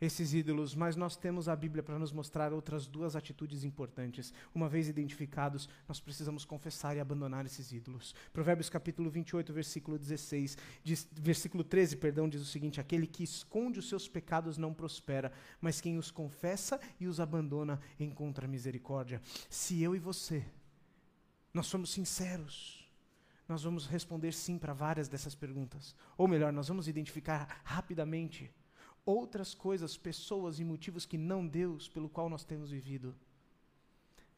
[SPEAKER 1] esses ídolos, mas nós temos a Bíblia para nos mostrar outras duas atitudes importantes. Uma vez identificados, nós precisamos confessar e abandonar esses ídolos. Provérbios capítulo 28, versículo 16, diz, versículo 13, perdão, diz o seguinte: aquele que esconde os seus pecados não prospera, mas quem os confessa e os abandona encontra misericórdia. Se eu e você nós somos sinceros, nós vamos responder sim para várias dessas perguntas. Ou melhor, nós vamos identificar rapidamente outras coisas, pessoas e motivos que não Deus pelo qual nós temos vivido.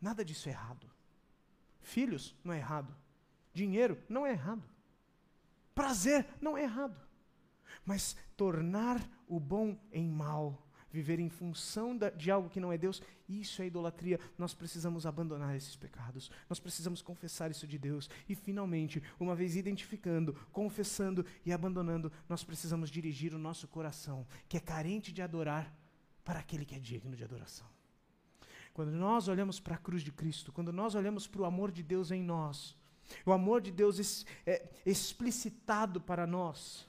[SPEAKER 1] Nada disso é errado. Filhos não é errado. Dinheiro não é errado. Prazer não é errado. Mas tornar o bom em mal viver em função de algo que não é Deus, isso é idolatria. Nós precisamos abandonar esses pecados. Nós precisamos confessar isso de Deus. E, finalmente, uma vez identificando, confessando e abandonando, nós precisamos dirigir o nosso coração, que é carente de adorar, para aquele que é digno de adoração. Quando nós olhamos para a cruz de Cristo, quando nós olhamos para o amor de Deus em nós, o amor de Deus é explicitado para nós,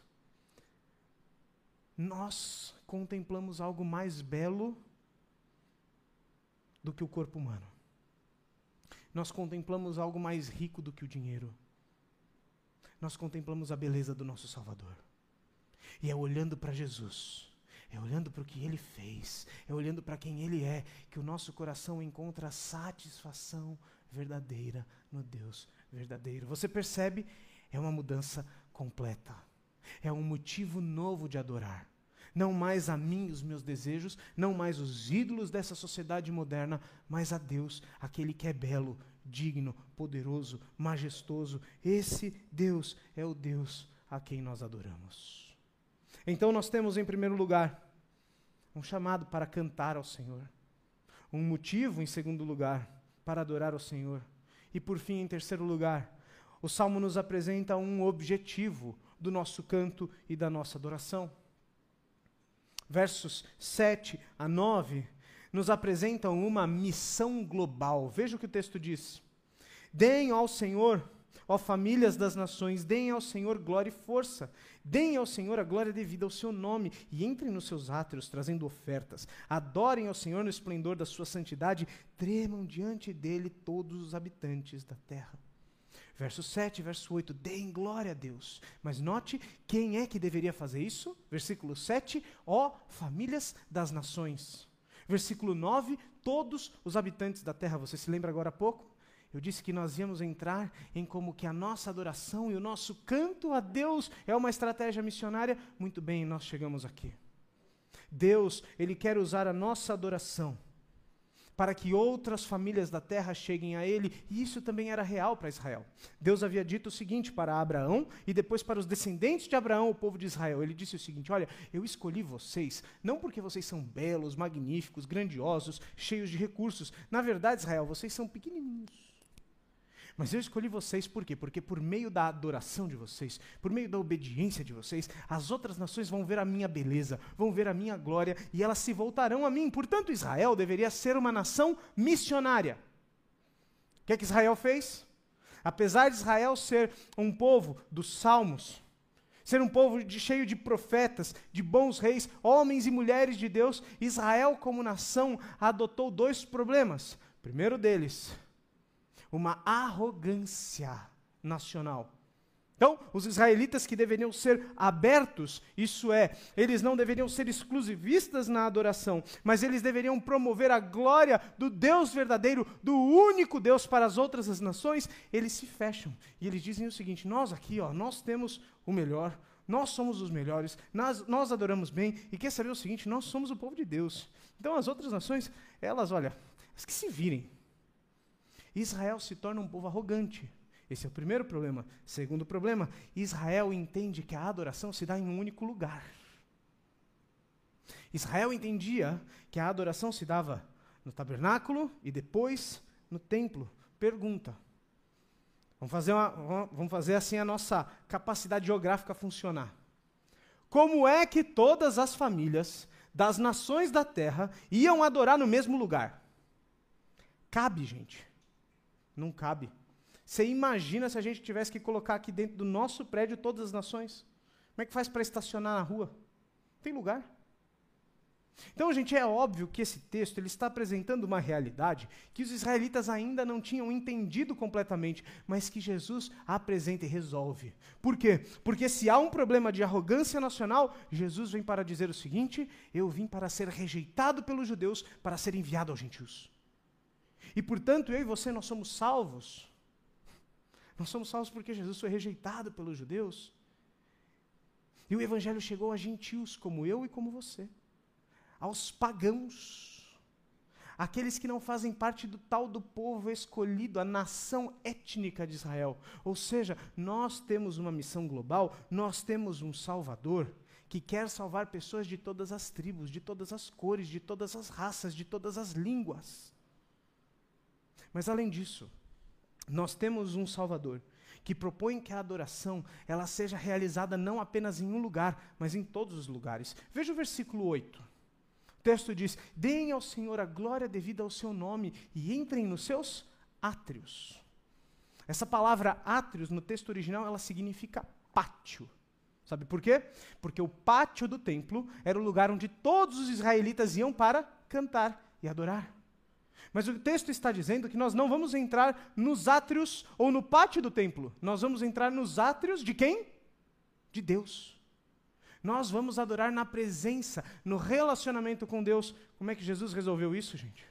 [SPEAKER 1] nós contemplamos algo mais belo do que o corpo humano. nós contemplamos algo mais rico do que o dinheiro. Nós contemplamos a beleza do nosso Salvador. E é olhando para Jesus, é olhando para o que ele fez, é olhando para quem ele é, que o nosso coração encontra satisfação verdadeira no Deus verdadeiro. Você percebe? É uma mudança completa. É um motivo novo de adorar. Não mais a mim os meus desejos, não mais os ídolos dessa sociedade moderna, mas a Deus, aquele que é belo, digno, poderoso, majestoso. Esse Deus é o Deus a quem nós adoramos. Então nós temos em primeiro lugar um chamado para cantar ao Senhor. Um motivo, em segundo lugar, para adorar ao Senhor. E por fim, em terceiro lugar, o salmo nos apresenta um objetivo do nosso canto e da nossa adoração. Versos 7 a 9 nos apresentam uma missão global. Veja o que o texto diz: Deem ao Senhor, ó famílias das nações, deem ao Senhor glória e força. Deem ao Senhor a glória devida ao seu nome e entrem nos seus átrios trazendo ofertas. Adorem ao Senhor no esplendor da sua santidade, tremam diante dele todos os habitantes da terra. Verso 7, verso 8, deem glória a Deus. Mas note quem é que deveria fazer isso? Versículo 7, ó famílias das nações. Versículo 9, todos os habitantes da terra. Você se lembra agora há pouco? Eu disse que nós íamos entrar em como que a nossa adoração e o nosso canto a Deus é uma estratégia missionária. Muito bem, nós chegamos aqui. Deus, Ele quer usar a nossa adoração para que outras famílias da terra cheguem a ele, e isso também era real para Israel. Deus havia dito o seguinte para Abraão e depois para os descendentes de Abraão, o povo de Israel. Ele disse o seguinte: Olha, eu escolhi vocês não porque vocês são belos, magníficos, grandiosos, cheios de recursos. Na verdade, Israel, vocês são pequenininhos. Mas eu escolhi vocês por quê? Porque por meio da adoração de vocês, por meio da obediência de vocês, as outras nações vão ver a minha beleza, vão ver a minha glória e elas se voltarão a mim. Portanto, Israel deveria ser uma nação missionária. O que é que Israel fez? Apesar de Israel ser um povo dos salmos, ser um povo de, cheio de profetas, de bons reis, homens e mulheres de Deus, Israel, como nação, adotou dois problemas. O primeiro deles, uma arrogância nacional. Então, os israelitas que deveriam ser abertos, isso é, eles não deveriam ser exclusivistas na adoração, mas eles deveriam promover a glória do Deus verdadeiro, do único Deus para as outras as nações, eles se fecham. E eles dizem o seguinte: nós aqui, ó, nós temos o melhor, nós somos os melhores, nós, nós adoramos bem, e quer saber o seguinte: nós somos o povo de Deus. Então as outras nações, elas, olha, as que se virem, Israel se torna um povo arrogante. Esse é o primeiro problema. Segundo problema, Israel entende que a adoração se dá em um único lugar. Israel entendia que a adoração se dava no tabernáculo e depois no templo. Pergunta. Vamos fazer, uma, vamos fazer assim a nossa capacidade geográfica funcionar. Como é que todas as famílias das nações da terra iam adorar no mesmo lugar? Cabe, gente. Não cabe. Você imagina se a gente tivesse que colocar aqui dentro do nosso prédio todas as nações? Como é que faz para estacionar na rua? Não tem lugar. Então, gente, é óbvio que esse texto ele está apresentando uma realidade que os israelitas ainda não tinham entendido completamente, mas que Jesus apresenta e resolve. Por quê? Porque se há um problema de arrogância nacional, Jesus vem para dizer o seguinte: eu vim para ser rejeitado pelos judeus, para ser enviado aos gentios. E portanto, eu e você, nós somos salvos. Nós somos salvos porque Jesus foi rejeitado pelos judeus. E o Evangelho chegou a gentios como eu e como você, aos pagãos, aqueles que não fazem parte do tal do povo escolhido, a nação étnica de Israel. Ou seja, nós temos uma missão global, nós temos um Salvador que quer salvar pessoas de todas as tribos, de todas as cores, de todas as raças, de todas as línguas. Mas além disso, nós temos um Salvador que propõe que a adoração ela seja realizada não apenas em um lugar, mas em todos os lugares. Veja o versículo 8. O texto diz: Deem ao Senhor a glória devida ao seu nome e entrem nos seus átrios. Essa palavra átrios no texto original ela significa pátio. Sabe por quê? Porque o pátio do templo era o lugar onde todos os israelitas iam para cantar e adorar. Mas o texto está dizendo que nós não vamos entrar nos átrios ou no pátio do templo. Nós vamos entrar nos átrios de quem? De Deus. Nós vamos adorar na presença, no relacionamento com Deus. Como é que Jesus resolveu isso, gente?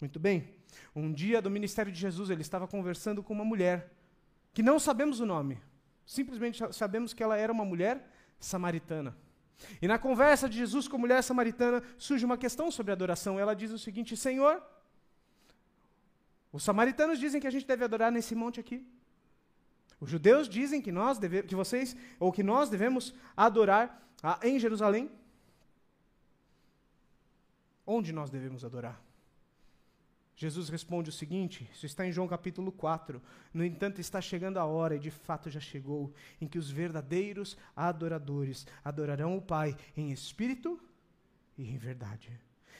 [SPEAKER 1] Muito bem. Um dia do ministério de Jesus, ele estava conversando com uma mulher, que não sabemos o nome, simplesmente sabemos que ela era uma mulher samaritana. E na conversa de Jesus com a mulher samaritana, surge uma questão sobre adoração. Ela diz o seguinte: Senhor, os samaritanos dizem que a gente deve adorar nesse monte aqui. Os judeus dizem que nós deve, que vocês ou que nós devemos adorar ah, em Jerusalém. Onde nós devemos adorar? Jesus responde o seguinte: isso está em João capítulo 4. No entanto, está chegando a hora, e de fato já chegou, em que os verdadeiros adoradores adorarão o Pai em espírito e em verdade.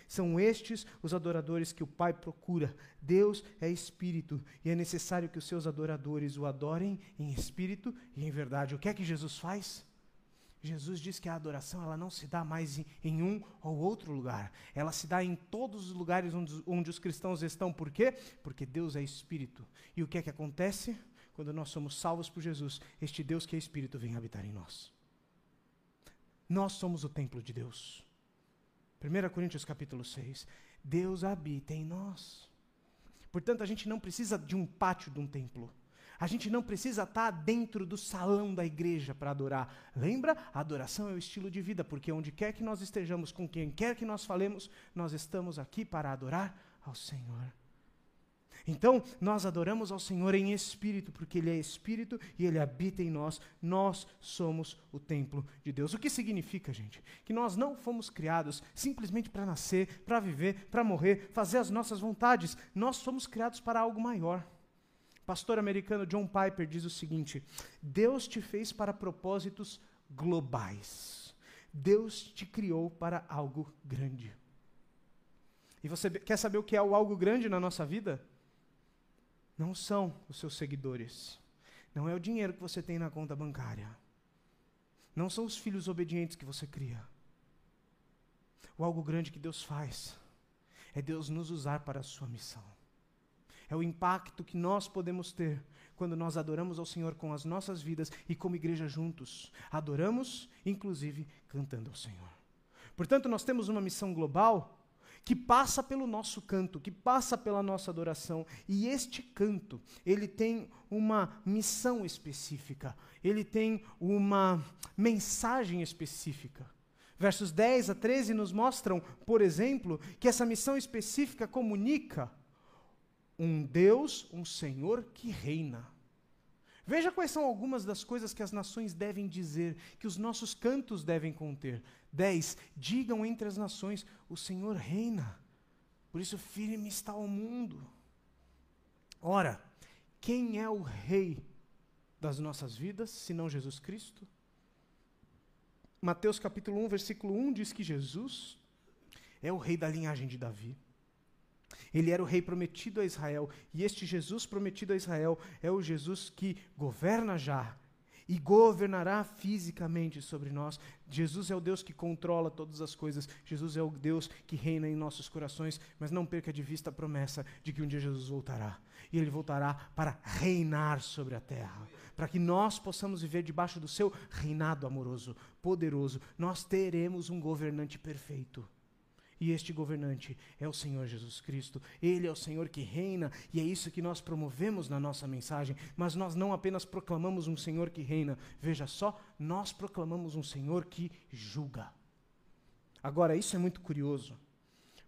[SPEAKER 1] São estes os adoradores que o Pai procura. Deus é espírito e é necessário que os seus adoradores o adorem em espírito e em verdade. O que é que Jesus faz? Jesus diz que a adoração ela não se dá mais em, em, um ou outro lugar. Ela se dá em todos os lugares onde, onde os cristãos estão. Por quê? Porque Deus é espírito. E o que é que acontece? Quando nós somos salvos por Jesus, este Deus que é espírito vem habitar em nós. Nós somos o templo de Deus. 1 Coríntios capítulo 6. Deus habita em nós. Portanto, a gente não precisa de um pátio de um templo. A gente não precisa estar dentro do salão da igreja para adorar. Lembra? A adoração é o estilo de vida, porque onde quer que nós estejamos, com quem quer que nós falemos, nós estamos aqui para adorar ao Senhor. Então, nós adoramos ao Senhor em espírito, porque Ele é espírito e Ele habita em nós. Nós somos o templo de Deus. O que significa, gente? Que nós não fomos criados simplesmente para nascer, para viver, para morrer, fazer as nossas vontades. Nós fomos criados para algo maior. Pastor americano John Piper diz o seguinte: Deus te fez para propósitos globais. Deus te criou para algo grande. E você quer saber o que é o algo grande na nossa vida? Não são os seus seguidores. Não é o dinheiro que você tem na conta bancária. Não são os filhos obedientes que você cria. O algo grande que Deus faz é Deus nos usar para a sua missão. É o impacto que nós podemos ter quando nós adoramos ao Senhor com as nossas vidas e como igreja juntos. Adoramos, inclusive, cantando ao Senhor. Portanto, nós temos uma missão global que passa pelo nosso canto, que passa pela nossa adoração. E este canto, ele tem uma missão específica, ele tem uma mensagem específica. Versos 10 a 13 nos mostram, por exemplo, que essa missão específica comunica um Deus, um Senhor que reina. Veja quais são algumas das coisas que as nações devem dizer, que os nossos cantos devem conter. 10. Digam entre as nações: o Senhor reina, por isso firme está o mundo. Ora, quem é o rei das nossas vidas, senão Jesus Cristo? Mateus capítulo 1, versículo 1 diz que Jesus é o rei da linhagem de Davi. Ele era o rei prometido a Israel, e este Jesus prometido a Israel é o Jesus que governa já e governará fisicamente sobre nós. Jesus é o Deus que controla todas as coisas, Jesus é o Deus que reina em nossos corações, mas não perca de vista a promessa de que um dia Jesus voltará. E ele voltará para reinar sobre a terra, para que nós possamos viver debaixo do seu reinado amoroso, poderoso. Nós teremos um governante perfeito e este governante é o Senhor Jesus Cristo. Ele é o Senhor que reina, e é isso que nós promovemos na nossa mensagem. Mas nós não apenas proclamamos um Senhor que reina, veja só, nós proclamamos um Senhor que julga. Agora, isso é muito curioso,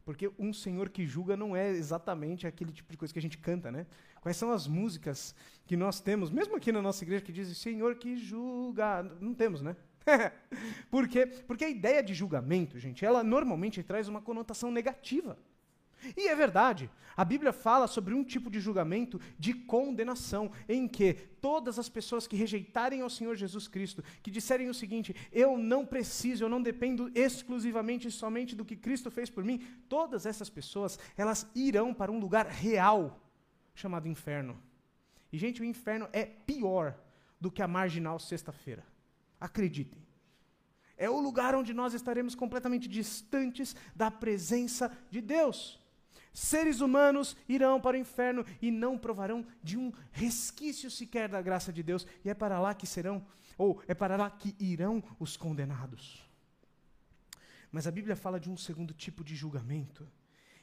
[SPEAKER 1] porque um Senhor que julga não é exatamente aquele tipo de coisa que a gente canta, né? Quais são as músicas que nós temos, mesmo aqui na nossa igreja, que dizem Senhor que julga? Não temos, né? Por quê? Porque a ideia de julgamento, gente, ela normalmente traz uma conotação negativa. E é verdade. A Bíblia fala sobre um tipo de julgamento de condenação, em que todas as pessoas que rejeitarem ao Senhor Jesus Cristo, que disserem o seguinte: eu não preciso, eu não dependo exclusivamente e somente do que Cristo fez por mim, todas essas pessoas, elas irão para um lugar real chamado inferno. E gente, o inferno é pior do que a marginal sexta-feira. Acreditem. É o lugar onde nós estaremos completamente distantes da presença de Deus. Seres humanos irão para o inferno e não provarão de um resquício sequer da graça de Deus, e é para lá que serão, ou é para lá que irão os condenados. Mas a Bíblia fala de um segundo tipo de julgamento.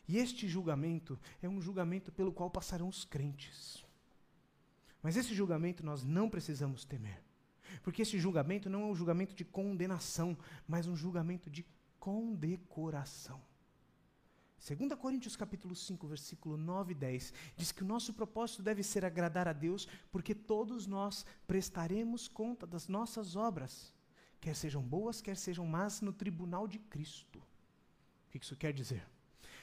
[SPEAKER 1] E este julgamento é um julgamento pelo qual passarão os crentes. Mas esse julgamento nós não precisamos temer. Porque esse julgamento não é um julgamento de condenação, mas um julgamento de condecoração. 2 Coríntios capítulo 5, versículo 9 e 10, diz que o nosso propósito deve ser agradar a Deus, porque todos nós prestaremos conta das nossas obras, quer sejam boas, quer sejam más, no tribunal de Cristo. O que isso quer dizer?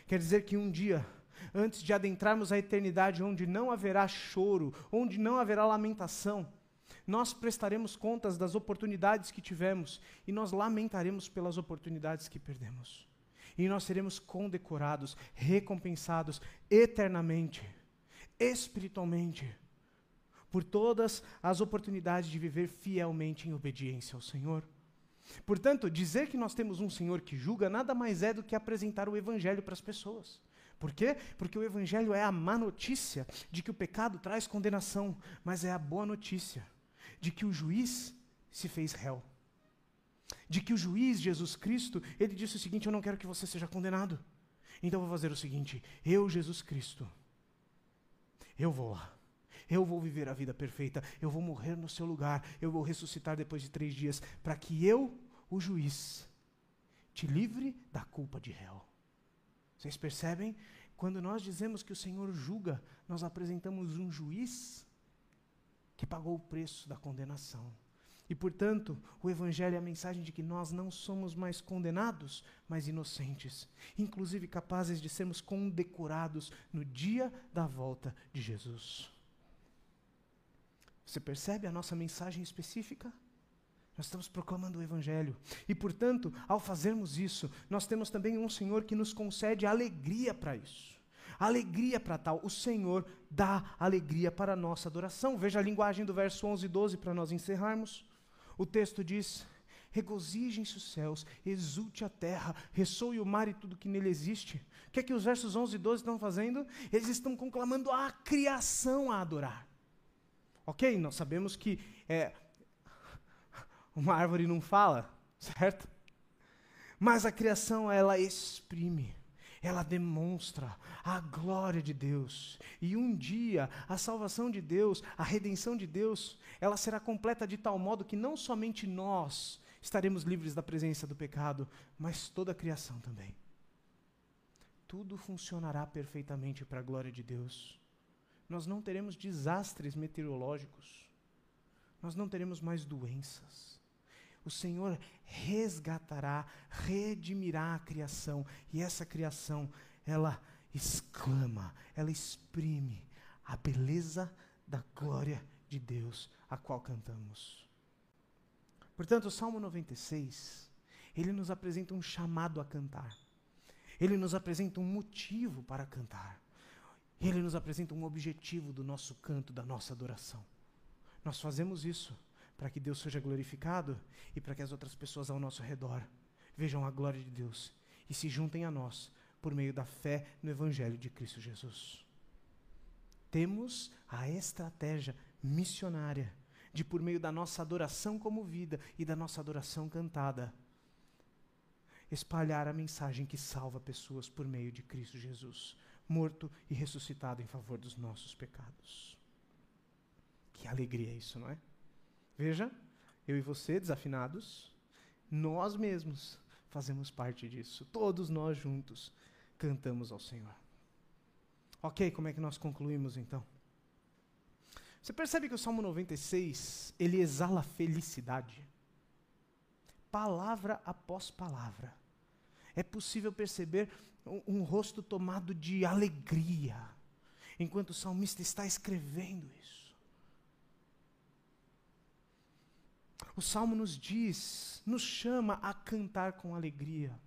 [SPEAKER 1] Quer dizer que um dia, antes de adentrarmos a eternidade, onde não haverá choro, onde não haverá lamentação, nós prestaremos contas das oportunidades que tivemos e nós lamentaremos pelas oportunidades que perdemos. E nós seremos condecorados, recompensados eternamente, espiritualmente, por todas as oportunidades de viver fielmente em obediência ao Senhor. Portanto, dizer que nós temos um Senhor que julga nada mais é do que apresentar o Evangelho para as pessoas. Por quê? Porque o Evangelho é a má notícia de que o pecado traz condenação, mas é a boa notícia de que o juiz se fez réu. De que o juiz, Jesus Cristo, ele disse o seguinte: Eu não quero que você seja condenado. Então vou fazer o seguinte: eu, Jesus Cristo, eu vou lá. Eu vou viver a vida perfeita. Eu vou morrer no seu lugar. Eu vou ressuscitar depois de três dias. Para que eu, o juiz, te livre da culpa de réu. Vocês percebem? Quando nós dizemos que o Senhor julga, nós apresentamos um juiz que pagou o preço da condenação. E, portanto, o Evangelho é a mensagem de que nós não somos mais condenados, mas inocentes, inclusive capazes de sermos condecorados no dia da volta de Jesus. Você percebe a nossa mensagem específica? Nós estamos proclamando o Evangelho. E, portanto, ao fazermos isso, nós temos também um Senhor que nos concede alegria para isso. Alegria para tal. O Senhor dá alegria para a nossa adoração. Veja a linguagem do verso 11 e 12 para nós encerrarmos. O texto diz: Regozijem-se os céus, exulte a terra, ressoe o mar e tudo que nele existe. O que é que os versos 11 e 12 estão fazendo? Eles estão conclamando a criação a adorar. Ok, nós sabemos que é, uma árvore não fala, certo? Mas a criação, ela exprime, ela demonstra a glória de Deus. E um dia, a salvação de Deus, a redenção de Deus, ela será completa de tal modo que não somente nós estaremos livres da presença do pecado, mas toda a criação também. Tudo funcionará perfeitamente para a glória de Deus nós não teremos desastres meteorológicos, nós não teremos mais doenças. O Senhor resgatará, redimirá a criação, e essa criação, ela exclama, ela exprime a beleza da glória de Deus, a qual cantamos. Portanto, o Salmo 96, ele nos apresenta um chamado a cantar. Ele nos apresenta um motivo para cantar. Ele nos apresenta um objetivo do nosso canto, da nossa adoração. Nós fazemos isso para que Deus seja glorificado e para que as outras pessoas ao nosso redor vejam a glória de Deus e se juntem a nós por meio da fé no Evangelho de Cristo Jesus. Temos a estratégia missionária de, por meio da nossa adoração como vida e da nossa adoração cantada, espalhar a mensagem que salva pessoas por meio de Cristo Jesus morto e ressuscitado em favor dos nossos pecados. Que alegria isso, não é? Veja, eu e você, desafinados, nós mesmos fazemos parte disso. Todos nós juntos cantamos ao Senhor. Ok, como é que nós concluímos então? Você percebe que o Salmo 96, ele exala felicidade. Palavra após palavra. É possível perceber um, um rosto tomado de alegria, enquanto o salmista está escrevendo isso. O salmo nos diz, nos chama a cantar com alegria.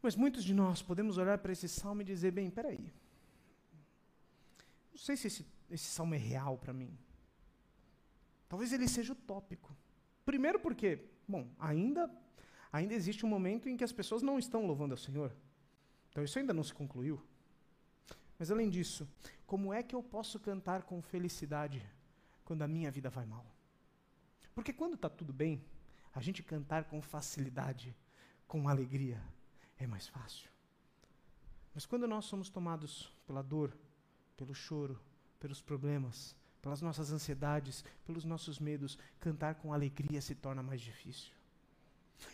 [SPEAKER 1] Mas muitos de nós podemos olhar para esse salmo e dizer: bem, peraí, não sei se esse, esse salmo é real para mim. Talvez ele seja utópico. Primeiro porque, bom, ainda Ainda existe um momento em que as pessoas não estão louvando ao Senhor. Então isso ainda não se concluiu. Mas além disso, como é que eu posso cantar com felicidade quando a minha vida vai mal? Porque quando está tudo bem, a gente cantar com facilidade, com alegria, é mais fácil. Mas quando nós somos tomados pela dor, pelo choro, pelos problemas, pelas nossas ansiedades, pelos nossos medos, cantar com alegria se torna mais difícil.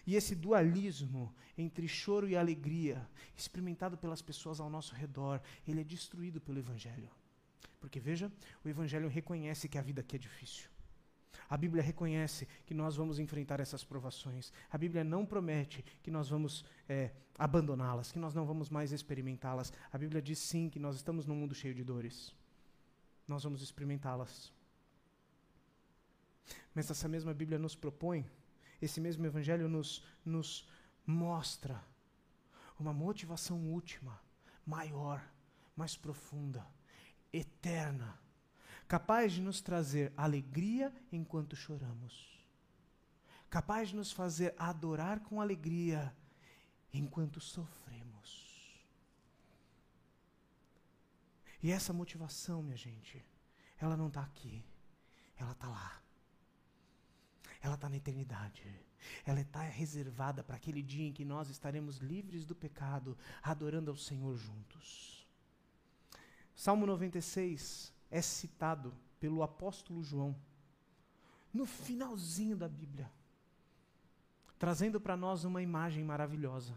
[SPEAKER 1] E esse dualismo entre choro e alegria, experimentado pelas pessoas ao nosso redor, ele é destruído pelo Evangelho. Porque veja, o Evangelho reconhece que a vida aqui é difícil. A Bíblia reconhece que nós vamos enfrentar essas provações. A Bíblia não promete que nós vamos é, abandoná-las, que nós não vamos mais experimentá-las. A Bíblia diz sim que nós estamos num mundo cheio de dores. Nós vamos experimentá-las. Mas essa mesma Bíblia nos propõe esse mesmo Evangelho nos, nos mostra uma motivação última, maior, mais profunda, eterna, capaz de nos trazer alegria enquanto choramos, capaz de nos fazer adorar com alegria enquanto sofremos. E essa motivação, minha gente, ela não está aqui, ela está lá ela está na eternidade. Ela está reservada para aquele dia em que nós estaremos livres do pecado, adorando ao Senhor juntos. Salmo 96 é citado pelo apóstolo João no finalzinho da Bíblia, trazendo para nós uma imagem maravilhosa.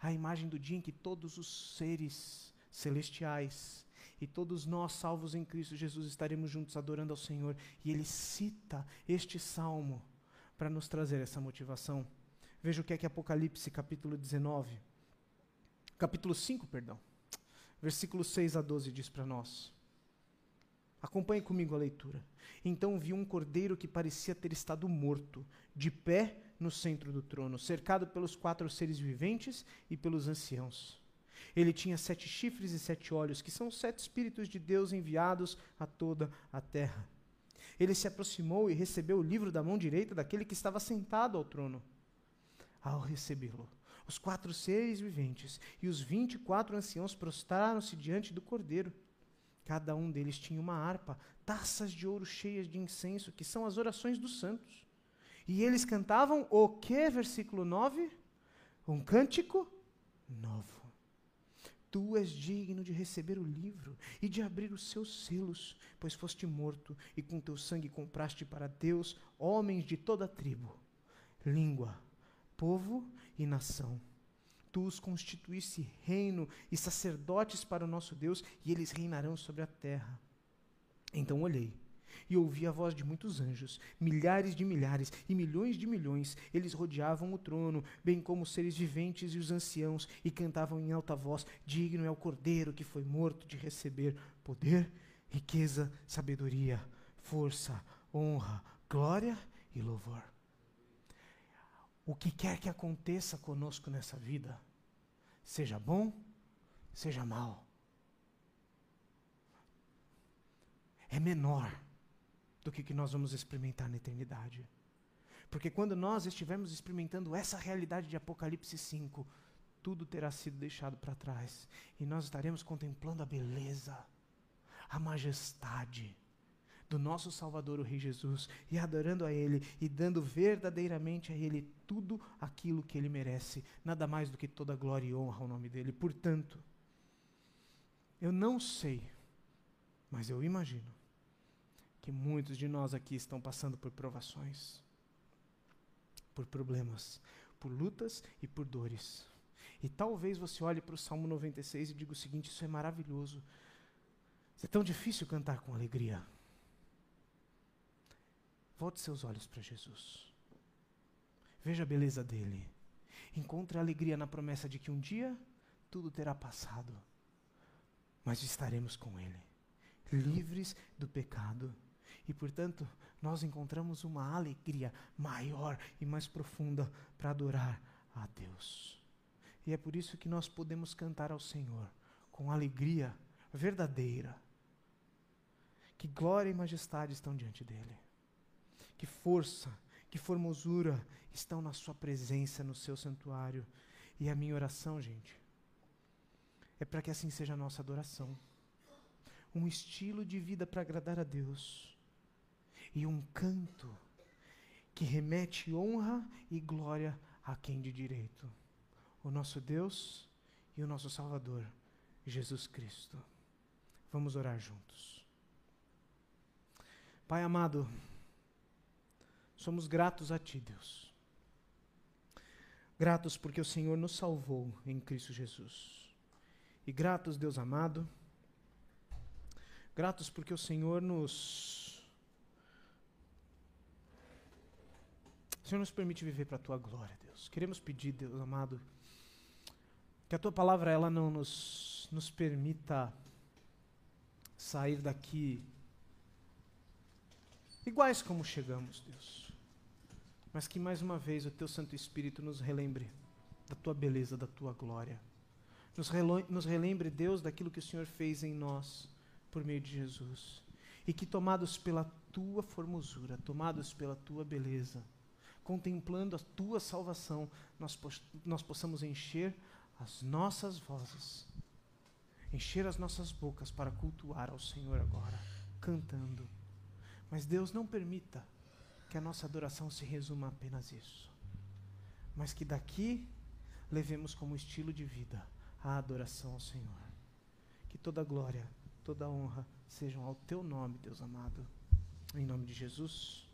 [SPEAKER 1] A imagem do dia em que todos os seres celestiais e todos nós, salvos em Cristo Jesus, estaremos juntos adorando ao Senhor. E ele cita este salmo para nos trazer essa motivação. Veja o que é que Apocalipse, capítulo 19, capítulo 5, perdão, versículo 6 a 12 diz para nós. Acompanhe comigo a leitura. Então vi um cordeiro que parecia ter estado morto, de pé no centro do trono, cercado pelos quatro seres viventes e pelos anciãos. Ele tinha sete chifres e sete olhos, que são sete espíritos de Deus enviados a toda a terra. Ele se aproximou e recebeu o livro da mão direita daquele que estava sentado ao trono. Ao recebê-lo, os quatro seres viventes e os vinte e quatro anciãos prostraram-se diante do cordeiro. Cada um deles tinha uma harpa, taças de ouro cheias de incenso, que são as orações dos santos. E eles cantavam o que? Versículo 9? Um cântico novo. Tu és digno de receber o livro e de abrir os seus selos, pois foste morto e com teu sangue compraste para Deus homens de toda tribo, língua, povo e nação. Tu os constituíste reino e sacerdotes para o nosso Deus, e eles reinarão sobre a terra. Então olhei e ouvi a voz de muitos anjos, milhares de milhares e milhões de milhões. Eles rodeavam o trono, bem como os seres viventes e os anciãos, e cantavam em alta voz: Digno é o cordeiro que foi morto de receber poder, riqueza, sabedoria, força, honra, glória e louvor. O que quer que aconteça conosco nessa vida, seja bom, seja mal, é menor do que, que nós vamos experimentar na eternidade. Porque quando nós estivermos experimentando essa realidade de Apocalipse 5, tudo terá sido deixado para trás e nós estaremos contemplando a beleza, a majestade do nosso Salvador, o Rei Jesus, e adorando a Ele e dando verdadeiramente a Ele tudo aquilo que Ele merece, nada mais do que toda glória e honra ao nome dEle. Portanto, eu não sei, mas eu imagino que muitos de nós aqui estão passando por provações, por problemas, por lutas e por dores. E talvez você olhe para o Salmo 96 e diga o seguinte: Isso é maravilhoso. É tão difícil cantar com alegria. Volte seus olhos para Jesus. Veja a beleza dele. Encontre alegria na promessa de que um dia tudo terá passado, mas estaremos com ele, livres do pecado e, portanto, nós encontramos uma alegria maior e mais profunda para adorar a Deus. E é por isso que nós podemos cantar ao Senhor com alegria verdadeira. Que glória e majestade estão diante dele. Que força, que formosura estão na sua presença, no seu santuário. E a minha oração, gente, é para que assim seja a nossa adoração. Um estilo de vida para agradar a Deus. E um canto que remete honra e glória a quem de direito. O nosso Deus e o nosso Salvador, Jesus Cristo. Vamos orar juntos. Pai amado, somos gratos a Ti, Deus. Gratos porque o Senhor nos salvou em Cristo Jesus. E gratos, Deus amado, gratos porque o Senhor nos. O Senhor nos permite viver para a tua glória, Deus. Queremos pedir, Deus amado, que a tua palavra ela não nos, nos permita sair daqui iguais como chegamos, Deus. Mas que mais uma vez o teu Santo Espírito nos relembre da tua beleza, da tua glória. Nos, nos relembre, Deus, daquilo que o Senhor fez em nós por meio de Jesus. E que tomados pela tua formosura, tomados pela tua beleza, contemplando a tua salvação, nós, nós possamos encher as nossas vozes, encher as nossas bocas para cultuar ao Senhor agora, cantando mas Deus não permita que a nossa adoração se resuma a apenas isso. Mas que daqui levemos como estilo de vida a adoração ao Senhor. Que toda glória, toda honra sejam ao teu nome, Deus amado. Em nome de Jesus.